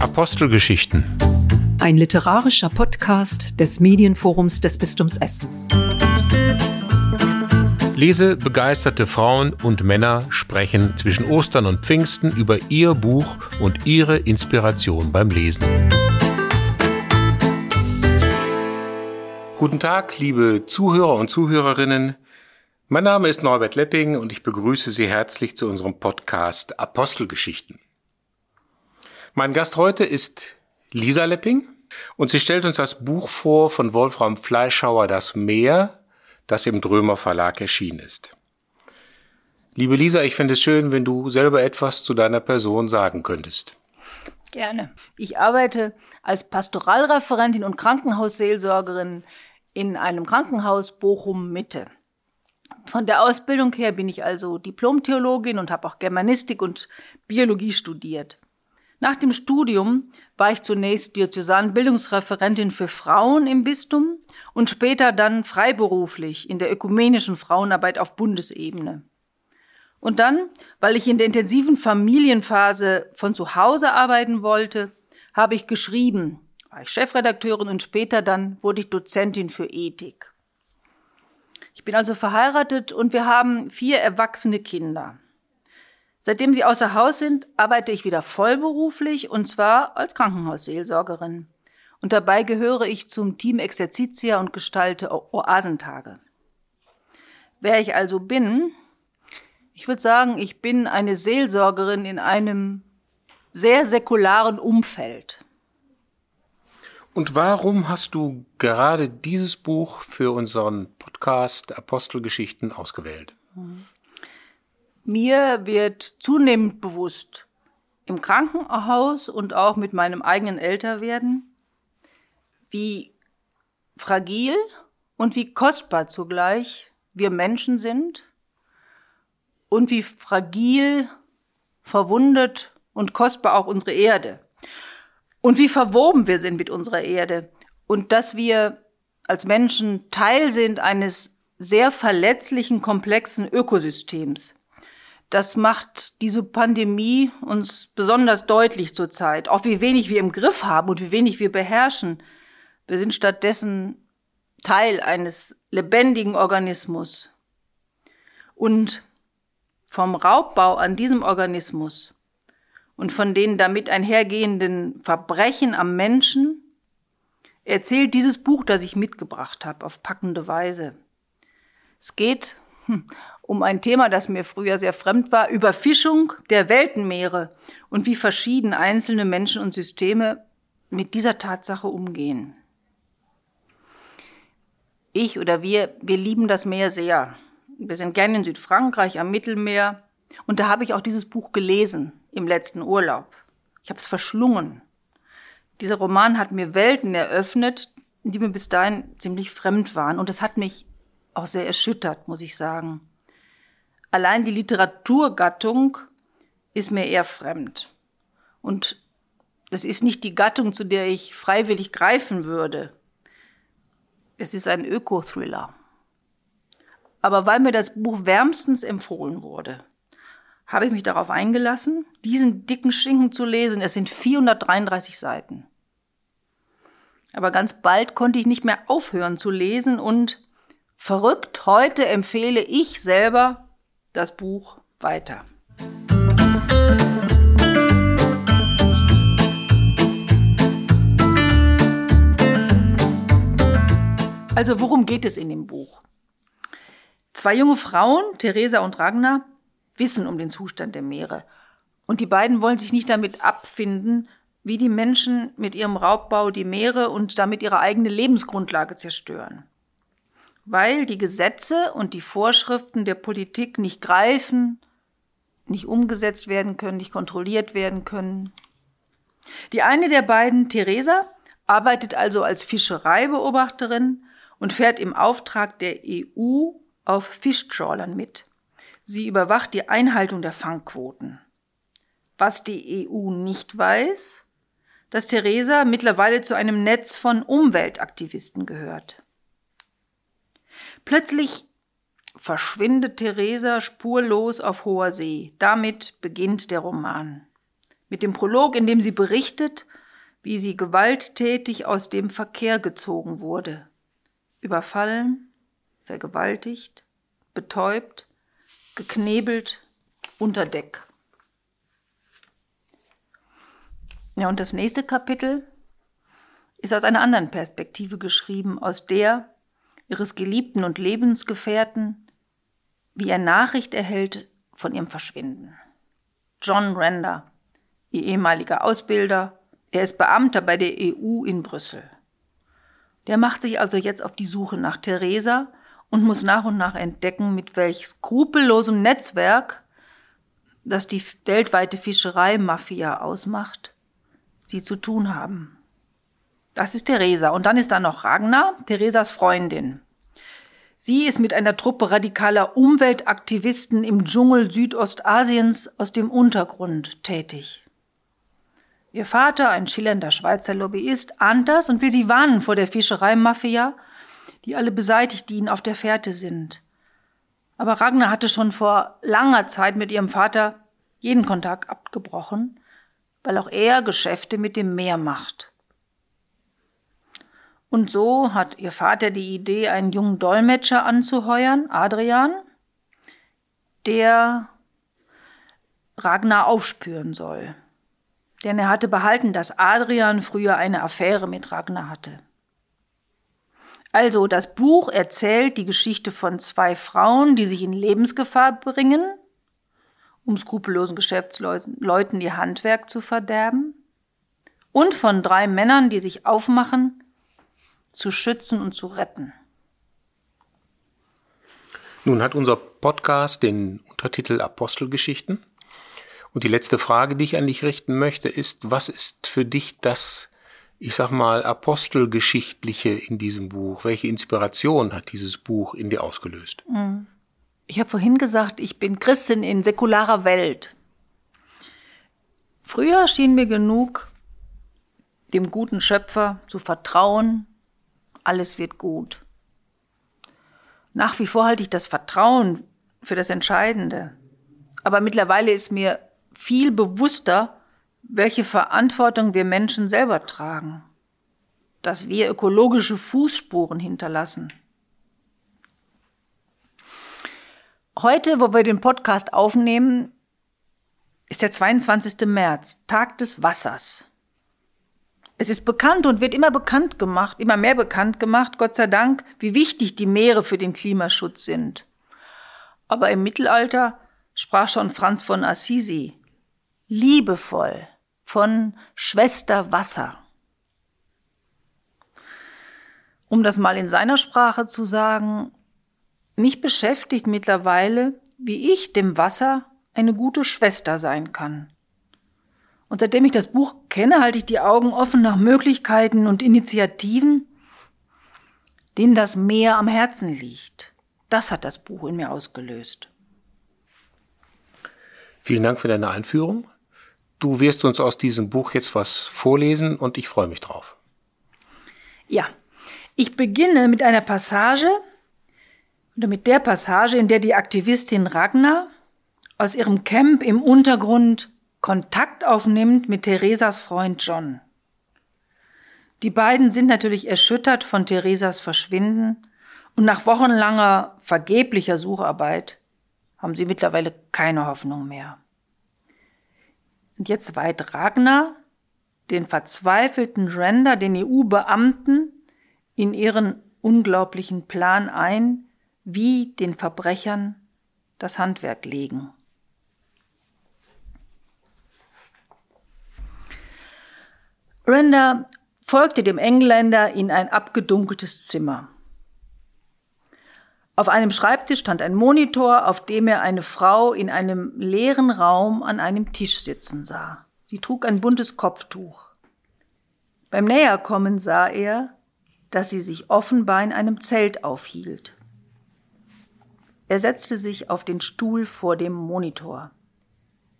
Apostelgeschichten. Ein literarischer Podcast des Medienforums des Bistums Essen. Lese begeisterte Frauen und Männer sprechen zwischen Ostern und Pfingsten über ihr Buch und ihre Inspiration beim Lesen. Guten Tag, liebe Zuhörer und Zuhörerinnen. Mein Name ist Norbert Lepping und ich begrüße Sie herzlich zu unserem Podcast Apostelgeschichten. Mein Gast heute ist Lisa Lepping und sie stellt uns das Buch vor von Wolfram Fleischhauer Das Meer, das im Drömer Verlag erschienen ist. Liebe Lisa, ich finde es schön, wenn du selber etwas zu deiner Person sagen könntest. Gerne. Ich arbeite als Pastoralreferentin und Krankenhausseelsorgerin in einem Krankenhaus Bochum Mitte. Von der Ausbildung her bin ich also Diplomtheologin und habe auch Germanistik und Biologie studiert. Nach dem Studium war ich zunächst Diözesanbildungsreferentin für Frauen im Bistum und später dann freiberuflich in der ökumenischen Frauenarbeit auf Bundesebene. Und dann, weil ich in der intensiven Familienphase von zu Hause arbeiten wollte, habe ich geschrieben, war ich Chefredakteurin und später dann wurde ich Dozentin für Ethik. Ich bin also verheiratet und wir haben vier erwachsene Kinder. Seitdem sie außer Haus sind, arbeite ich wieder vollberuflich und zwar als Krankenhausseelsorgerin. Und dabei gehöre ich zum Team Exercitia und gestalte Oasentage. Wer ich also bin, ich würde sagen, ich bin eine Seelsorgerin in einem sehr säkularen Umfeld. Und warum hast du gerade dieses Buch für unseren Podcast Apostelgeschichten ausgewählt? Mir wird zunehmend bewusst, im Krankenhaus und auch mit meinem eigenen Älterwerden, wie fragil und wie kostbar zugleich wir Menschen sind und wie fragil, verwundet und kostbar auch unsere Erde und wie verwoben wir sind mit unserer Erde und dass wir als Menschen Teil sind eines sehr verletzlichen, komplexen Ökosystems. Das macht diese Pandemie uns besonders deutlich zurzeit. Auch wie wenig wir im Griff haben und wie wenig wir beherrschen. Wir sind stattdessen Teil eines lebendigen Organismus. Und vom Raubbau an diesem Organismus und von den damit einhergehenden Verbrechen am Menschen erzählt dieses Buch, das ich mitgebracht habe, auf packende Weise. Es geht hm, um ein Thema, das mir früher sehr fremd war, Überfischung der Weltenmeere und wie verschieden einzelne Menschen und Systeme mit dieser Tatsache umgehen. Ich oder wir, wir lieben das Meer sehr. Wir sind gerne in Südfrankreich am Mittelmeer und da habe ich auch dieses Buch gelesen im letzten Urlaub. Ich habe es verschlungen. Dieser Roman hat mir Welten eröffnet, die mir bis dahin ziemlich fremd waren und das hat mich auch sehr erschüttert, muss ich sagen. Allein die Literaturgattung ist mir eher fremd. Und das ist nicht die Gattung, zu der ich freiwillig greifen würde. Es ist ein Öko-Thriller. Aber weil mir das Buch wärmstens empfohlen wurde, habe ich mich darauf eingelassen, diesen dicken Schinken zu lesen. Es sind 433 Seiten. Aber ganz bald konnte ich nicht mehr aufhören zu lesen und verrückt, heute empfehle ich selber das Buch weiter. Also worum geht es in dem Buch? Zwei junge Frauen, Theresa und Ragnar, wissen um den Zustand der Meere. Und die beiden wollen sich nicht damit abfinden, wie die Menschen mit ihrem Raubbau die Meere und damit ihre eigene Lebensgrundlage zerstören weil die Gesetze und die Vorschriften der Politik nicht greifen, nicht umgesetzt werden können, nicht kontrolliert werden können. Die eine der beiden, Theresa, arbeitet also als Fischereibeobachterin und fährt im Auftrag der EU auf Fischtrawlern mit. Sie überwacht die Einhaltung der Fangquoten. Was die EU nicht weiß, dass Theresa mittlerweile zu einem Netz von Umweltaktivisten gehört. Plötzlich verschwindet Theresa spurlos auf hoher See. Damit beginnt der Roman. Mit dem Prolog, in dem sie berichtet, wie sie gewalttätig aus dem Verkehr gezogen wurde. Überfallen, vergewaltigt, betäubt, geknebelt, unter Deck. Ja, und das nächste Kapitel ist aus einer anderen Perspektive geschrieben, aus der ihres Geliebten und Lebensgefährten, wie er Nachricht erhält von ihrem Verschwinden. John Render, ihr ehemaliger Ausbilder, er ist Beamter bei der EU in Brüssel. Der macht sich also jetzt auf die Suche nach Theresa und muss nach und nach entdecken, mit welch skrupellosem Netzwerk, das die weltweite Fischereimafia ausmacht, sie zu tun haben. Das ist Theresa. Und dann ist da noch Ragnar, Theresas Freundin. Sie ist mit einer Truppe radikaler Umweltaktivisten im Dschungel Südostasiens aus dem Untergrund tätig. Ihr Vater, ein schillernder Schweizer Lobbyist, ahnt das und will sie warnen vor der Fischereimafia, die alle beseitigt, die ihnen auf der Fährte sind. Aber Ragnar hatte schon vor langer Zeit mit ihrem Vater jeden Kontakt abgebrochen weil auch er Geschäfte mit dem Meer macht. Und so hat ihr Vater die Idee, einen jungen Dolmetscher anzuheuern, Adrian, der Ragnar aufspüren soll. Denn er hatte behalten, dass Adrian früher eine Affäre mit Ragnar hatte. Also, das Buch erzählt die Geschichte von zwei Frauen, die sich in Lebensgefahr bringen um skrupellosen Geschäftsleuten ihr Handwerk zu verderben, und von drei Männern, die sich aufmachen, zu schützen und zu retten. Nun hat unser Podcast den Untertitel Apostelgeschichten. Und die letzte Frage, die ich an dich richten möchte, ist, was ist für dich das, ich sag mal, Apostelgeschichtliche in diesem Buch? Welche Inspiration hat dieses Buch in dir ausgelöst? Mhm. Ich habe vorhin gesagt, ich bin Christin in säkularer Welt. Früher schien mir genug, dem guten Schöpfer zu vertrauen, alles wird gut. Nach wie vor halte ich das Vertrauen für das Entscheidende. Aber mittlerweile ist mir viel bewusster, welche Verantwortung wir Menschen selber tragen, dass wir ökologische Fußspuren hinterlassen. Heute, wo wir den Podcast aufnehmen, ist der 22. März, Tag des Wassers. Es ist bekannt und wird immer bekannt gemacht, immer mehr bekannt gemacht, Gott sei Dank, wie wichtig die Meere für den Klimaschutz sind. Aber im Mittelalter sprach schon Franz von Assisi liebevoll von Schwester Wasser. Um das mal in seiner Sprache zu sagen, mich beschäftigt mittlerweile, wie ich dem Wasser eine gute Schwester sein kann. Und seitdem ich das Buch kenne, halte ich die Augen offen nach Möglichkeiten und Initiativen, denen das Meer am Herzen liegt. Das hat das Buch in mir ausgelöst. Vielen Dank für deine Einführung. Du wirst uns aus diesem Buch jetzt was vorlesen und ich freue mich drauf. Ja, ich beginne mit einer Passage, oder mit der Passage, in der die Aktivistin Ragnar aus ihrem Camp im Untergrund Kontakt aufnimmt mit Theresas Freund John. Die beiden sind natürlich erschüttert von Theresas Verschwinden und nach wochenlanger vergeblicher Sucharbeit haben sie mittlerweile keine Hoffnung mehr. Und jetzt weiht Ragnar den verzweifelten Render, den EU-Beamten, in ihren unglaublichen Plan ein, wie den Verbrechern das Handwerk legen. Renda folgte dem Engländer in ein abgedunkeltes Zimmer. Auf einem Schreibtisch stand ein Monitor, auf dem er eine Frau in einem leeren Raum an einem Tisch sitzen sah. Sie trug ein buntes Kopftuch. Beim Näherkommen sah er, dass sie sich offenbar in einem Zelt aufhielt. Er setzte sich auf den Stuhl vor dem Monitor.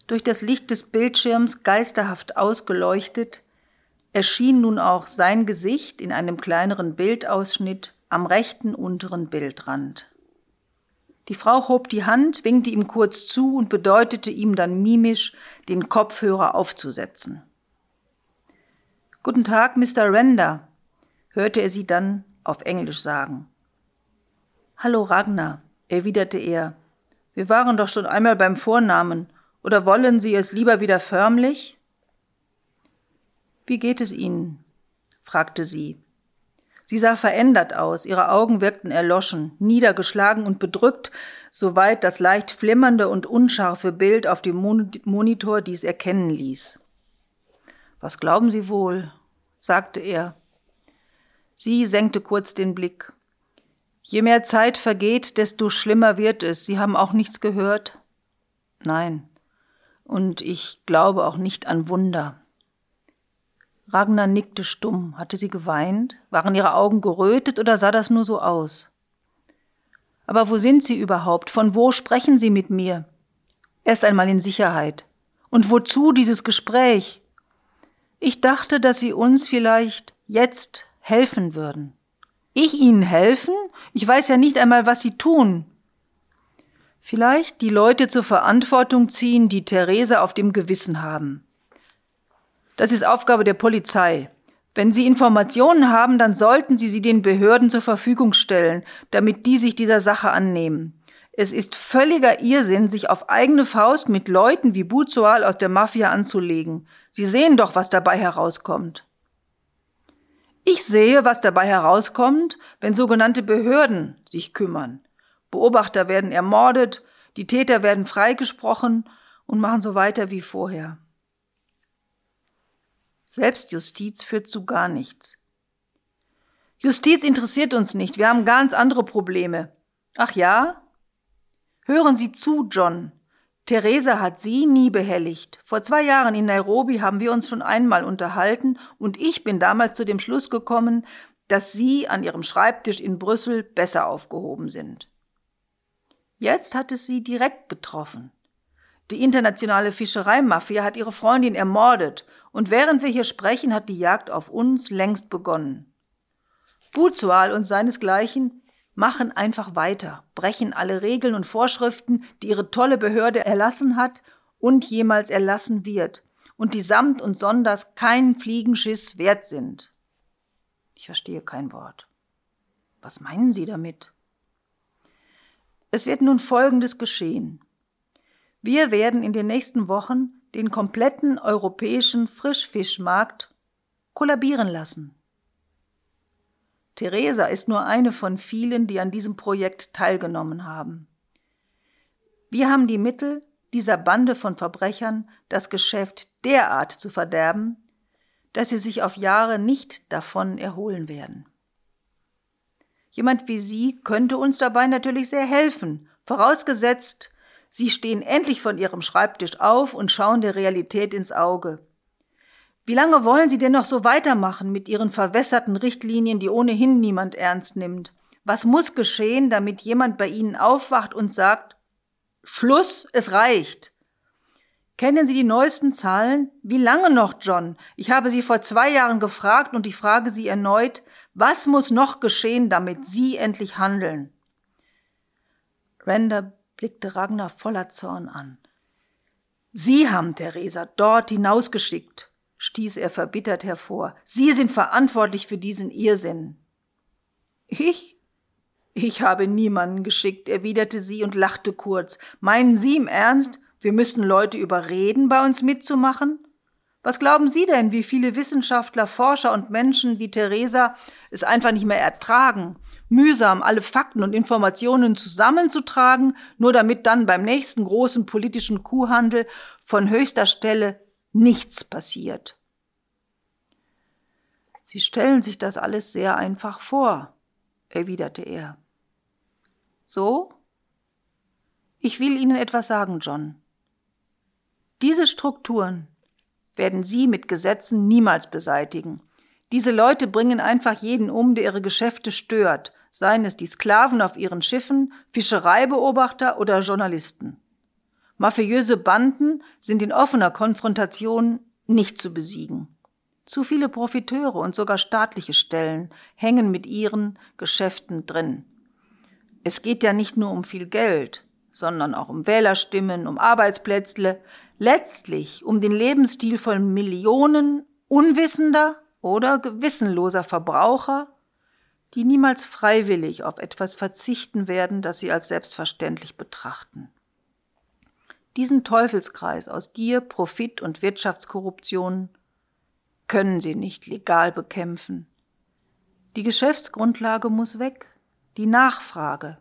Durch das Licht des Bildschirms geisterhaft ausgeleuchtet, erschien nun auch sein Gesicht in einem kleineren Bildausschnitt am rechten unteren Bildrand. Die Frau hob die Hand, winkte ihm kurz zu und bedeutete ihm dann mimisch, den Kopfhörer aufzusetzen. Guten Tag, Mr. Render, hörte er sie dann auf Englisch sagen. Hallo, Ragnar, erwiderte er. Wir waren doch schon einmal beim Vornamen, oder wollen Sie es lieber wieder förmlich? Wie geht es Ihnen? fragte sie. Sie sah verändert aus, ihre Augen wirkten erloschen, niedergeschlagen und bedrückt, soweit das leicht flimmernde und unscharfe Bild auf dem Monitor dies erkennen ließ. Was glauben Sie wohl? sagte er. Sie senkte kurz den Blick. Je mehr Zeit vergeht, desto schlimmer wird es. Sie haben auch nichts gehört? Nein. Und ich glaube auch nicht an Wunder. Ragnar nickte stumm. Hatte sie geweint? Waren ihre Augen gerötet oder sah das nur so aus? Aber wo sind Sie überhaupt? Von wo sprechen Sie mit mir? Erst einmal in Sicherheit. Und wozu dieses Gespräch? Ich dachte, dass Sie uns vielleicht jetzt helfen würden. Ich Ihnen helfen? Ich weiß ja nicht einmal, was Sie tun. Vielleicht die Leute zur Verantwortung ziehen, die Therese auf dem Gewissen haben. Das ist Aufgabe der Polizei. Wenn Sie Informationen haben, dann sollten Sie sie den Behörden zur Verfügung stellen, damit die sich dieser Sache annehmen. Es ist völliger Irrsinn, sich auf eigene Faust mit Leuten wie Buzual aus der Mafia anzulegen. Sie sehen doch, was dabei herauskommt. Ich sehe, was dabei herauskommt, wenn sogenannte Behörden sich kümmern. Beobachter werden ermordet, die Täter werden freigesprochen und machen so weiter wie vorher. Selbstjustiz führt zu gar nichts. Justiz interessiert uns nicht, wir haben ganz andere Probleme. Ach ja? Hören Sie zu, John. Theresa hat Sie nie behelligt. Vor zwei Jahren in Nairobi haben wir uns schon einmal unterhalten und ich bin damals zu dem Schluss gekommen, dass Sie an Ihrem Schreibtisch in Brüssel besser aufgehoben sind. Jetzt hat es Sie direkt getroffen. Die internationale Fischereimafia hat ihre Freundin ermordet und während wir hier sprechen, hat die Jagd auf uns längst begonnen. Buzual und seinesgleichen machen einfach weiter, brechen alle Regeln und Vorschriften, die ihre tolle Behörde erlassen hat und jemals erlassen wird, und die samt und sonders keinen Fliegenschiss wert sind. Ich verstehe kein Wort. Was meinen Sie damit? Es wird nun Folgendes geschehen. Wir werden in den nächsten Wochen den kompletten europäischen Frischfischmarkt kollabieren lassen. Theresa ist nur eine von vielen, die an diesem Projekt teilgenommen haben. Wir haben die Mittel, dieser Bande von Verbrechern das Geschäft derart zu verderben, dass sie sich auf Jahre nicht davon erholen werden. Jemand wie Sie könnte uns dabei natürlich sehr helfen, vorausgesetzt, Sie stehen endlich von Ihrem Schreibtisch auf und schauen der Realität ins Auge. Wie lange wollen Sie denn noch so weitermachen mit Ihren verwässerten Richtlinien, die ohnehin niemand ernst nimmt? Was muss geschehen, damit jemand bei Ihnen aufwacht und sagt, Schluss, es reicht? Kennen Sie die neuesten Zahlen? Wie lange noch, John? Ich habe Sie vor zwei Jahren gefragt und ich frage Sie erneut, was muss noch geschehen, damit Sie endlich handeln? Randa blickte Ragnar voller Zorn an. Sie haben Theresa dort hinausgeschickt, stieß er verbittert hervor. Sie sind verantwortlich für diesen Irrsinn. Ich? Ich habe niemanden geschickt, erwiderte sie und lachte kurz. Meinen Sie im Ernst, wir müssten Leute überreden, bei uns mitzumachen? Was glauben Sie denn, wie viele Wissenschaftler, Forscher und Menschen wie Theresa es einfach nicht mehr ertragen, mühsam alle Fakten und Informationen zusammenzutragen, nur damit dann beim nächsten großen politischen Kuhhandel von höchster Stelle nichts passiert? Sie stellen sich das alles sehr einfach vor, erwiderte er. So? Ich will Ihnen etwas sagen, John. Diese Strukturen, werden sie mit Gesetzen niemals beseitigen. Diese Leute bringen einfach jeden um, der ihre Geschäfte stört, seien es die Sklaven auf ihren Schiffen, Fischereibeobachter oder Journalisten. Mafiöse Banden sind in offener Konfrontation nicht zu besiegen. Zu viele Profiteure und sogar staatliche Stellen hängen mit ihren Geschäften drin. Es geht ja nicht nur um viel Geld, sondern auch um Wählerstimmen, um Arbeitsplätze, letztlich um den Lebensstil von Millionen unwissender oder gewissenloser Verbraucher, die niemals freiwillig auf etwas verzichten werden, das sie als selbstverständlich betrachten. Diesen Teufelskreis aus Gier, Profit und Wirtschaftskorruption können sie nicht legal bekämpfen. Die Geschäftsgrundlage muss weg, die Nachfrage.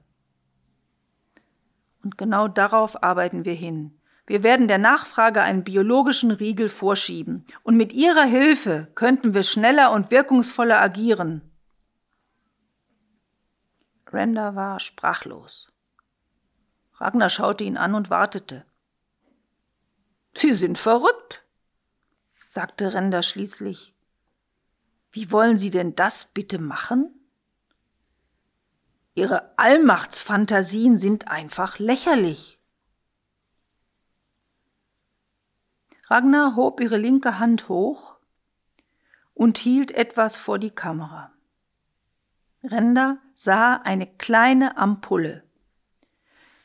Und genau darauf arbeiten wir hin. Wir werden der Nachfrage einen biologischen Riegel vorschieben, und mit ihrer Hilfe könnten wir schneller und wirkungsvoller agieren. Randa war sprachlos. Ragnar schaute ihn an und wartete. Sie sind verrückt, sagte Renda schließlich. Wie wollen Sie denn das bitte machen? Ihre Allmachtsfantasien sind einfach lächerlich. Ragnar hob ihre linke Hand hoch und hielt etwas vor die Kamera. Renda sah eine kleine Ampulle.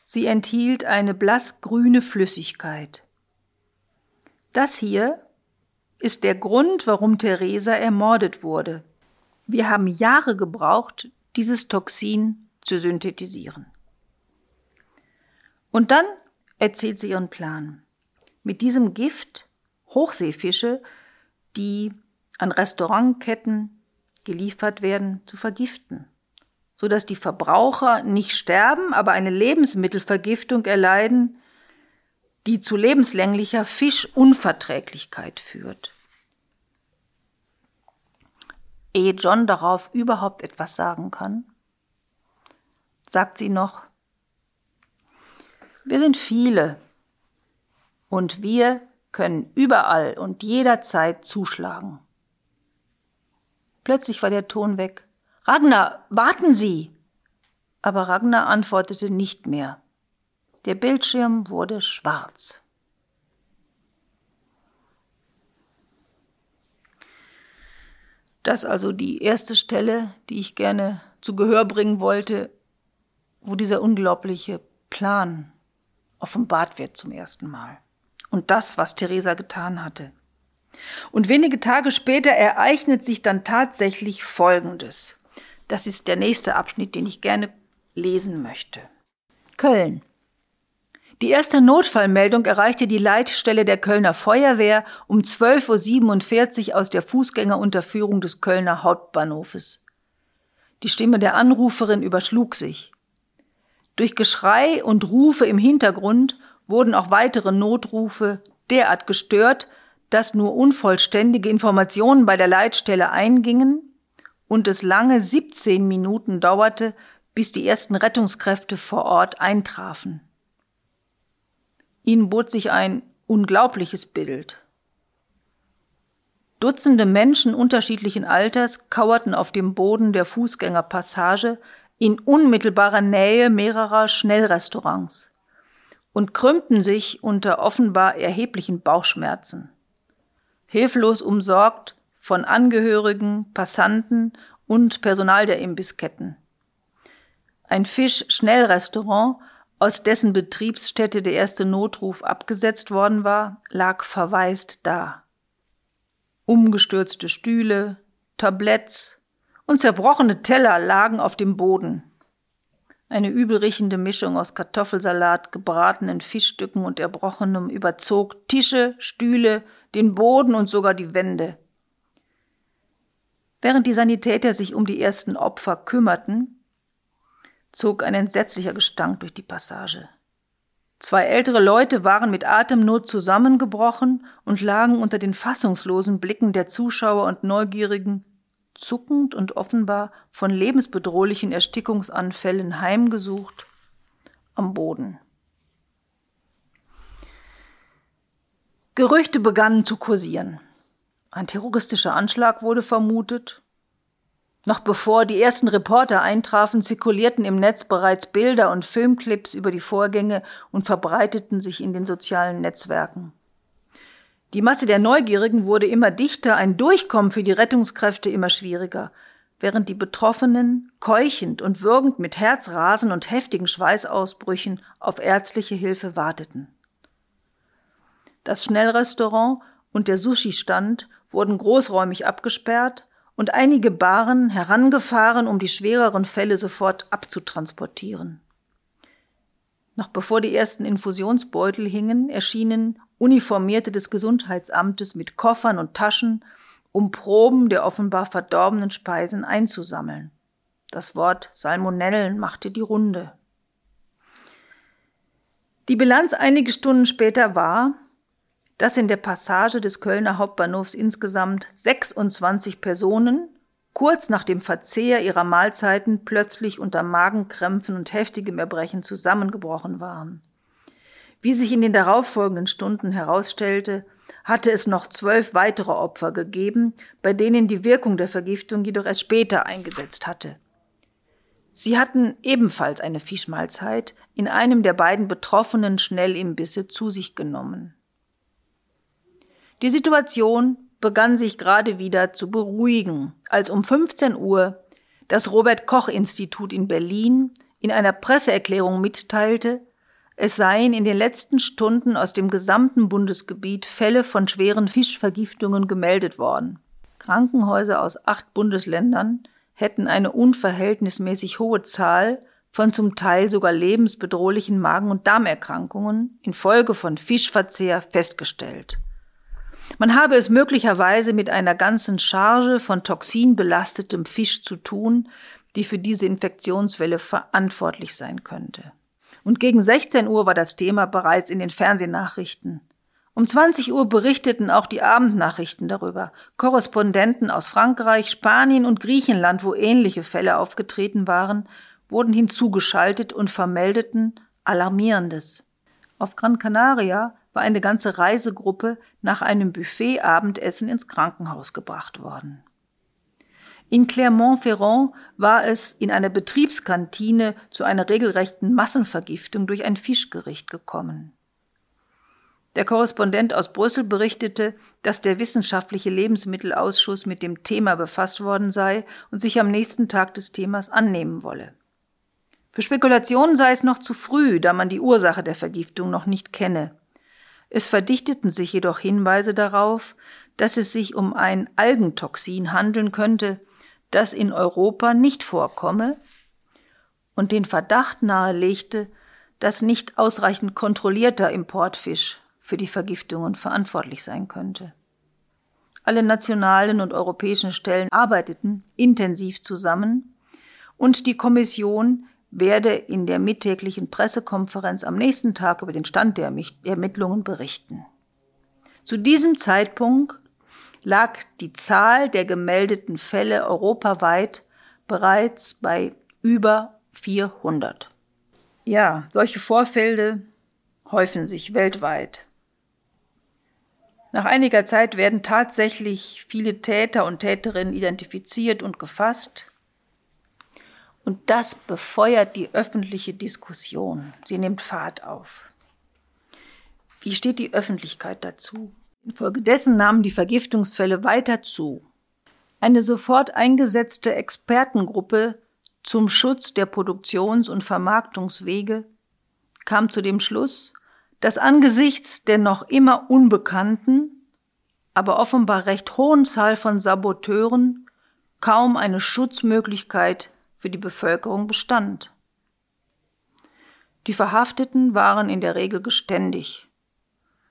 Sie enthielt eine blassgrüne Flüssigkeit. Das hier ist der Grund, warum Theresa ermordet wurde. Wir haben Jahre gebraucht, dieses Toxin zu synthetisieren. Und dann erzählt sie ihren Plan mit diesem Gift Hochseefische, die an Restaurantketten geliefert werden, zu vergiften, sodass die Verbraucher nicht sterben, aber eine Lebensmittelvergiftung erleiden, die zu lebenslänglicher Fischunverträglichkeit führt. Ehe John darauf überhaupt etwas sagen kann, sagt sie noch, wir sind viele, und wir können überall und jederzeit zuschlagen. Plötzlich war der Ton weg. Ragnar, warten Sie! Aber Ragnar antwortete nicht mehr. Der Bildschirm wurde schwarz. Das also die erste Stelle, die ich gerne zu Gehör bringen wollte, wo dieser unglaubliche Plan offenbart wird zum ersten Mal und das, was Theresa getan hatte. Und wenige Tage später ereignet sich dann tatsächlich Folgendes. Das ist der nächste Abschnitt, den ich gerne lesen möchte. Köln. Die erste Notfallmeldung erreichte die Leitstelle der Kölner Feuerwehr um 12.47 Uhr aus der Fußgängerunterführung des Kölner Hauptbahnhofes. Die Stimme der Anruferin überschlug sich. Durch Geschrei und Rufe im Hintergrund wurden auch weitere Notrufe derart gestört, dass nur unvollständige Informationen bei der Leitstelle eingingen und es lange 17 Minuten dauerte, bis die ersten Rettungskräfte vor Ort eintrafen. Ihnen bot sich ein unglaubliches Bild. Dutzende Menschen unterschiedlichen Alters kauerten auf dem Boden der Fußgängerpassage in unmittelbarer Nähe mehrerer Schnellrestaurants und krümmten sich unter offenbar erheblichen Bauchschmerzen. Hilflos umsorgt von Angehörigen, Passanten und Personal der Imbissketten. Ein Fisch-Schnellrestaurant, aus dessen Betriebsstätte der erste Notruf abgesetzt worden war, lag verwaist da. Umgestürzte Stühle, Tabletts und zerbrochene Teller lagen auf dem Boden. Eine übelriechende Mischung aus Kartoffelsalat, gebratenen Fischstücken und Erbrochenem überzog Tische, Stühle, den Boden und sogar die Wände. Während die Sanitäter sich um die ersten Opfer kümmerten, zog ein entsetzlicher Gestank durch die Passage. Zwei ältere Leute waren mit Atemnot zusammengebrochen und lagen unter den fassungslosen Blicken der Zuschauer und Neugierigen zuckend und offenbar von lebensbedrohlichen Erstickungsanfällen heimgesucht, am Boden. Gerüchte begannen zu kursieren. Ein terroristischer Anschlag wurde vermutet. Noch bevor die ersten Reporter eintrafen, zirkulierten im Netz bereits Bilder und Filmclips über die Vorgänge und verbreiteten sich in den sozialen Netzwerken. Die Masse der Neugierigen wurde immer dichter, ein Durchkommen für die Rettungskräfte immer schwieriger. während die Betroffenen keuchend und würgend mit Herzrasen und heftigen Schweißausbrüchen auf ärztliche Hilfe warteten. Das Schnellrestaurant und der Sushi-Stand wurden großräumig abgesperrt und einige Baren herangefahren, um die schwereren Fälle sofort abzutransportieren. Noch bevor die ersten Infusionsbeutel hingen, erschienen Uniformierte des Gesundheitsamtes mit Koffern und Taschen, um Proben der offenbar verdorbenen Speisen einzusammeln. Das Wort Salmonellen machte die Runde. Die Bilanz einige Stunden später war, dass in der Passage des Kölner Hauptbahnhofs insgesamt 26 Personen kurz nach dem Verzehr ihrer Mahlzeiten plötzlich unter Magenkrämpfen und heftigem Erbrechen zusammengebrochen waren. Wie sich in den darauffolgenden Stunden herausstellte, hatte es noch zwölf weitere Opfer gegeben, bei denen die Wirkung der Vergiftung jedoch erst später eingesetzt hatte. Sie hatten ebenfalls eine Fischmahlzeit in einem der beiden betroffenen Schnellimbisse zu sich genommen. Die Situation begann sich gerade wieder zu beruhigen, als um 15 Uhr das Robert Koch Institut in Berlin in einer Presseerklärung mitteilte, es seien in den letzten Stunden aus dem gesamten Bundesgebiet Fälle von schweren Fischvergiftungen gemeldet worden. Krankenhäuser aus acht Bundesländern hätten eine unverhältnismäßig hohe Zahl von zum Teil sogar lebensbedrohlichen Magen- und Darmerkrankungen infolge von Fischverzehr festgestellt. Man habe es möglicherweise mit einer ganzen Charge von toxinbelastetem Fisch zu tun, die für diese Infektionswelle verantwortlich sein könnte. Und gegen 16 Uhr war das Thema bereits in den Fernsehnachrichten. Um 20 Uhr berichteten auch die Abendnachrichten darüber. Korrespondenten aus Frankreich, Spanien und Griechenland, wo ähnliche Fälle aufgetreten waren, wurden hinzugeschaltet und vermeldeten Alarmierendes. Auf Gran Canaria war eine ganze Reisegruppe nach einem Buffet-Abendessen ins Krankenhaus gebracht worden. In Clermont-Ferrand war es in einer Betriebskantine zu einer regelrechten Massenvergiftung durch ein Fischgericht gekommen. Der Korrespondent aus Brüssel berichtete, dass der wissenschaftliche Lebensmittelausschuss mit dem Thema befasst worden sei und sich am nächsten Tag des Themas annehmen wolle. Für Spekulationen sei es noch zu früh, da man die Ursache der Vergiftung noch nicht kenne. Es verdichteten sich jedoch Hinweise darauf, dass es sich um ein Algentoxin handeln könnte, das in Europa nicht vorkomme und den Verdacht nahelegte, dass nicht ausreichend kontrollierter Importfisch für die Vergiftungen verantwortlich sein könnte. Alle nationalen und europäischen Stellen arbeiteten intensiv zusammen und die Kommission werde in der mittäglichen Pressekonferenz am nächsten Tag über den Stand der Ermittlungen berichten. Zu diesem Zeitpunkt lag die Zahl der gemeldeten Fälle europaweit bereits bei über 400. Ja, solche Vorfälle häufen sich weltweit. Nach einiger Zeit werden tatsächlich viele Täter und Täterinnen identifiziert und gefasst. Und das befeuert die öffentliche Diskussion. Sie nimmt Fahrt auf. Wie steht die Öffentlichkeit dazu? Infolgedessen nahmen die Vergiftungsfälle weiter zu. Eine sofort eingesetzte Expertengruppe zum Schutz der Produktions- und Vermarktungswege kam zu dem Schluss, dass angesichts der noch immer unbekannten, aber offenbar recht hohen Zahl von Saboteuren kaum eine Schutzmöglichkeit für die Bevölkerung bestand. Die Verhafteten waren in der Regel geständig.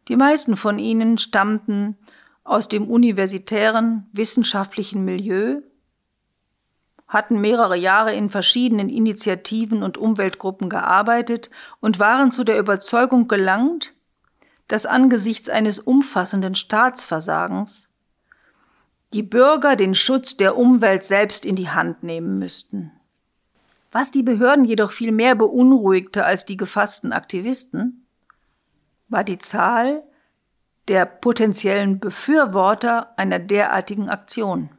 Die meisten von ihnen stammten aus dem universitären wissenschaftlichen Milieu, hatten mehrere Jahre in verschiedenen Initiativen und Umweltgruppen gearbeitet und waren zu der Überzeugung gelangt, dass angesichts eines umfassenden Staatsversagens die Bürger den Schutz der Umwelt selbst in die Hand nehmen müssten. Was die Behörden jedoch viel mehr beunruhigte als die gefassten Aktivisten, war die Zahl der potenziellen Befürworter einer derartigen Aktion.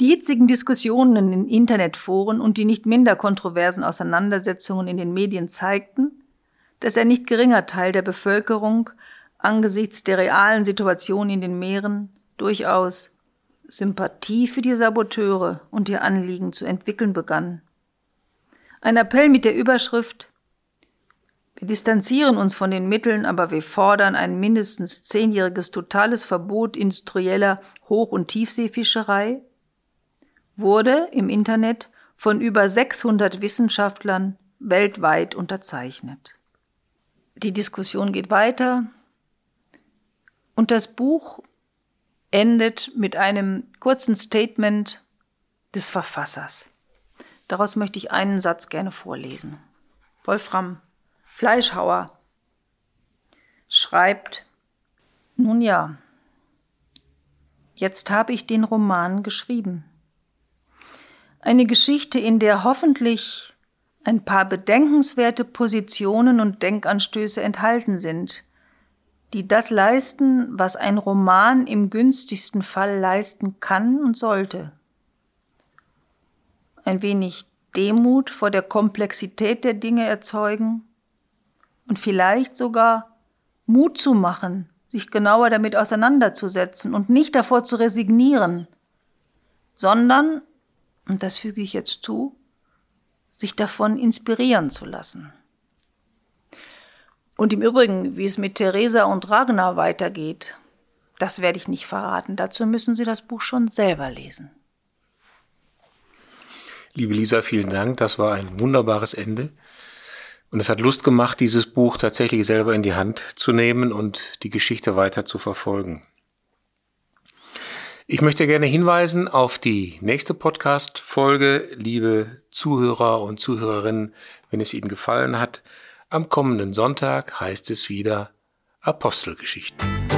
Die jetzigen Diskussionen in Internetforen und die nicht minder kontroversen Auseinandersetzungen in den Medien zeigten, dass ein nicht geringer Teil der Bevölkerung angesichts der realen Situation in den Meeren durchaus Sympathie für die Saboteure und ihr Anliegen zu entwickeln begann. Ein Appell mit der Überschrift Wir distanzieren uns von den Mitteln, aber wir fordern ein mindestens zehnjähriges totales Verbot industrieller Hoch- und Tiefseefischerei wurde im Internet von über 600 Wissenschaftlern weltweit unterzeichnet. Die Diskussion geht weiter und das Buch endet mit einem kurzen Statement des Verfassers. Daraus möchte ich einen Satz gerne vorlesen. Wolfram Fleischhauer schreibt, nun ja, jetzt habe ich den Roman geschrieben. Eine Geschichte, in der hoffentlich ein paar bedenkenswerte Positionen und Denkanstöße enthalten sind, die das leisten, was ein Roman im günstigsten Fall leisten kann und sollte. Ein wenig Demut vor der Komplexität der Dinge erzeugen und vielleicht sogar Mut zu machen, sich genauer damit auseinanderzusetzen und nicht davor zu resignieren, sondern und das füge ich jetzt zu, sich davon inspirieren zu lassen. Und im Übrigen, wie es mit Theresa und Ragnar weitergeht, das werde ich nicht verraten. Dazu müssen Sie das Buch schon selber lesen. Liebe Lisa, vielen Dank. Das war ein wunderbares Ende. Und es hat Lust gemacht, dieses Buch tatsächlich selber in die Hand zu nehmen und die Geschichte weiter zu verfolgen. Ich möchte gerne hinweisen auf die nächste Podcast-Folge, liebe Zuhörer und Zuhörerinnen, wenn es Ihnen gefallen hat. Am kommenden Sonntag heißt es wieder Apostelgeschichten.